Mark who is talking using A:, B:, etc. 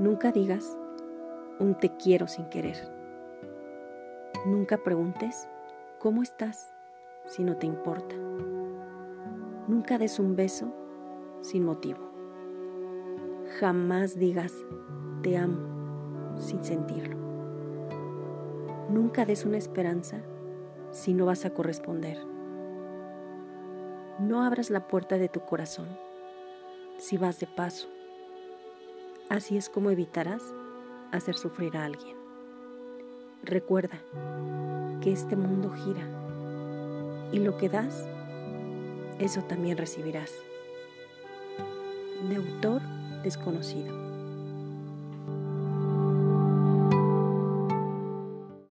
A: Nunca digas un te quiero sin querer. Nunca preguntes cómo estás si no te importa. Nunca des un beso sin motivo. Jamás digas te amo sin sentirlo. Nunca des una esperanza si no vas a corresponder. No abras la puerta de tu corazón si vas de paso. Así es como evitarás hacer sufrir a alguien. Recuerda que este mundo gira y lo que das, eso también recibirás. De autor desconocido.